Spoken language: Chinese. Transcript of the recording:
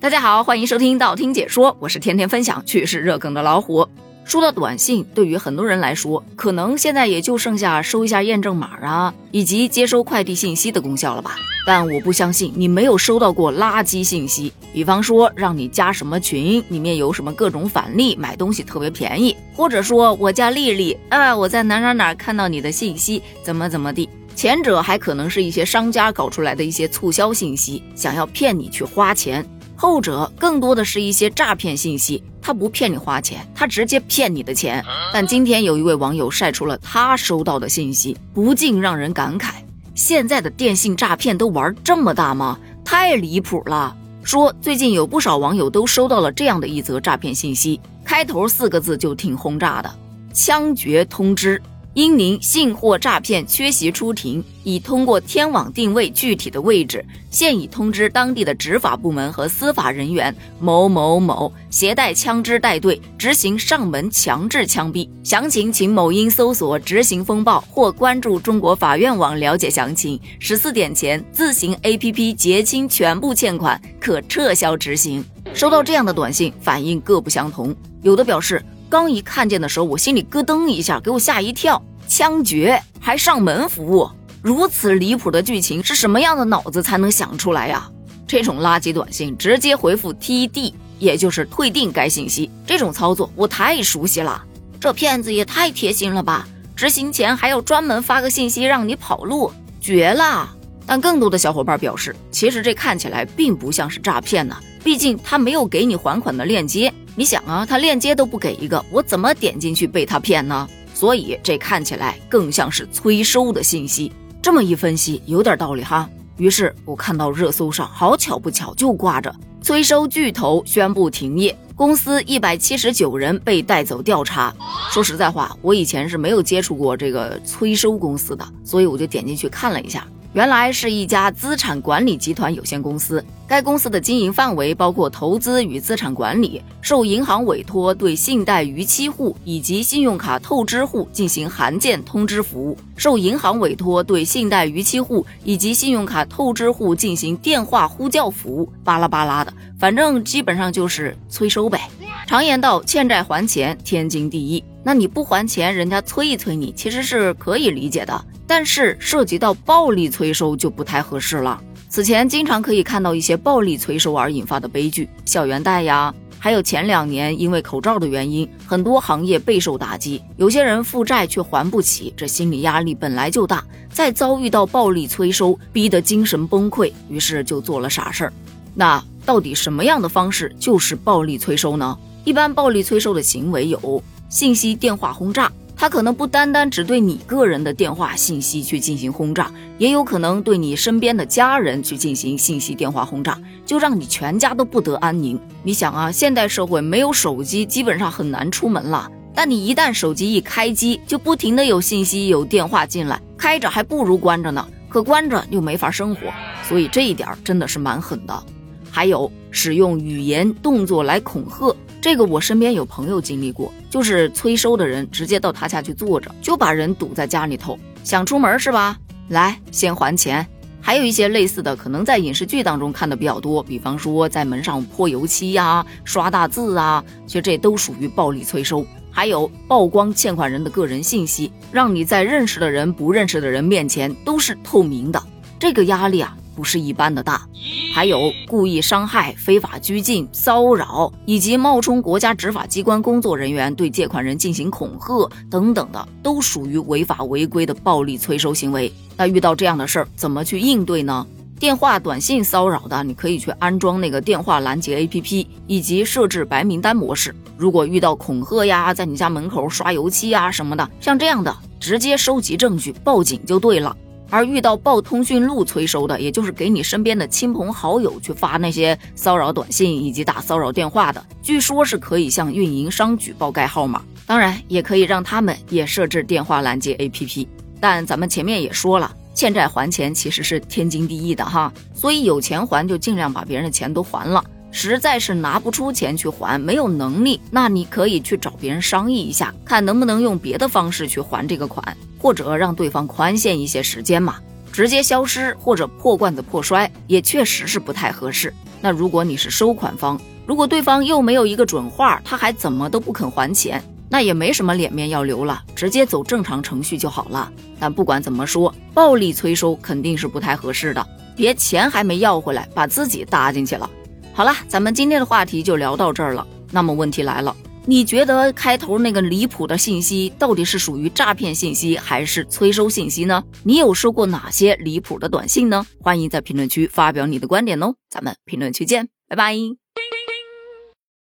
大家好，欢迎收听道听解说，我是天天分享趣事热梗的老虎。说到短信，对于很多人来说，可能现在也就剩下收一下验证码啊，以及接收快递信息的功效了吧。但我不相信你没有收到过垃圾信息，比方说让你加什么群，里面有什么各种返利，买东西特别便宜，或者说我叫丽丽啊，我在哪哪哪看到你的信息，怎么怎么地。前者还可能是一些商家搞出来的一些促销信息，想要骗你去花钱。后者更多的是一些诈骗信息，他不骗你花钱，他直接骗你的钱。但今天有一位网友晒出了他收到的信息，不禁让人感慨：现在的电信诈骗都玩这么大吗？太离谱了！说最近有不少网友都收到了这样的一则诈骗信息，开头四个字就挺轰炸的：枪决通知。因您信货诈骗缺席出庭，已通过天网定位具体的位置，现已通知当地的执法部门和司法人员某某某携带枪支带队执行上门强制枪毙。详情请某音搜索“执行风暴”或关注中国法院网了解详情。十四点前自行 APP 结清全部欠款，可撤销执行。收到这样的短信，反应各不相同，有的表示。刚一看见的时候，我心里咯噔一下，给我吓一跳。枪决还上门服务，如此离谱的剧情，是什么样的脑子才能想出来呀？这种垃圾短信直接回复 TD，也就是退订该信息，这种操作我太熟悉了。这骗子也太贴心了吧！执行前还要专门发个信息让你跑路，绝了！但更多的小伙伴表示，其实这看起来并不像是诈骗呢，毕竟他没有给你还款的链接。你想啊，他链接都不给一个，我怎么点进去被他骗呢？所以这看起来更像是催收的信息。这么一分析，有点道理哈。于是我看到热搜上，好巧不巧就挂着催收巨头宣布停业，公司一百七十九人被带走调查。说实在话，我以前是没有接触过这个催收公司的，所以我就点进去看了一下。原来是一家资产管理集团有限公司，该公司的经营范围包括投资与资产管理，受银行委托对信贷逾期户以及信用卡透支户进行函件通知服务，受银行委托对信贷逾期户以及信用卡透支户进行电话呼叫服务，巴拉巴拉的，反正基本上就是催收呗。常言道，欠债还钱天经地义，那你不还钱，人家催一催你，其实是可以理解的。但是涉及到暴力催收就不太合适了。此前经常可以看到一些暴力催收而引发的悲剧，校园贷呀，还有前两年因为口罩的原因，很多行业备受打击，有些人负债却还不起，这心理压力本来就大，再遭遇到暴力催收，逼得精神崩溃，于是就做了傻事儿。那到底什么样的方式就是暴力催收呢？一般暴力催收的行为有信息电话轰炸。他可能不单单只对你个人的电话信息去进行轰炸，也有可能对你身边的家人去进行信息电话轰炸，就让你全家都不得安宁。你想啊，现代社会没有手机基本上很难出门了，但你一旦手机一开机，就不停的有信息有电话进来，开着还不如关着呢，可关着又没法生活，所以这一点真的是蛮狠的。还有使用语言动作来恐吓。这个我身边有朋友经历过，就是催收的人直接到他家去坐着，就把人堵在家里头。想出门是吧？来，先还钱。还有一些类似的，可能在影视剧当中看的比较多，比方说在门上泼油漆呀、刷大字啊，其实这都属于暴力催收。还有曝光欠款人的个人信息，让你在认识的人、不认识的人面前都是透明的，这个压力啊。不是一般的大，还有故意伤害、非法拘禁、骚扰，以及冒充国家执法机关工作人员对借款人进行恐吓等等的，都属于违法违规的暴力催收行为。那遇到这样的事儿，怎么去应对呢？电话、短信骚扰的，你可以去安装那个电话拦截 APP，以及设置白名单模式。如果遇到恐吓呀，在你家门口刷油漆啊什么的，像这样的，直接收集证据报警就对了。而遇到报通讯录催收的，也就是给你身边的亲朋好友去发那些骚扰短信以及打骚扰电话的，据说是可以向运营商举报该号码，当然也可以让他们也设置电话拦截 APP。但咱们前面也说了，欠债还钱其实是天经地义的哈，所以有钱还就尽量把别人的钱都还了。实在是拿不出钱去还，没有能力，那你可以去找别人商议一下，看能不能用别的方式去还这个款，或者让对方宽限一些时间嘛。直接消失或者破罐子破摔，也确实是不太合适。那如果你是收款方，如果对方又没有一个准话，他还怎么都不肯还钱，那也没什么脸面要留了，直接走正常程序就好了。但不管怎么说，暴力催收肯定是不太合适的，别钱还没要回来，把自己搭进去了。好了，咱们今天的话题就聊到这儿了。那么问题来了，你觉得开头那个离谱的信息到底是属于诈骗信息还是催收信息呢？你有收过哪些离谱的短信呢？欢迎在评论区发表你的观点哦，咱们评论区见，拜拜。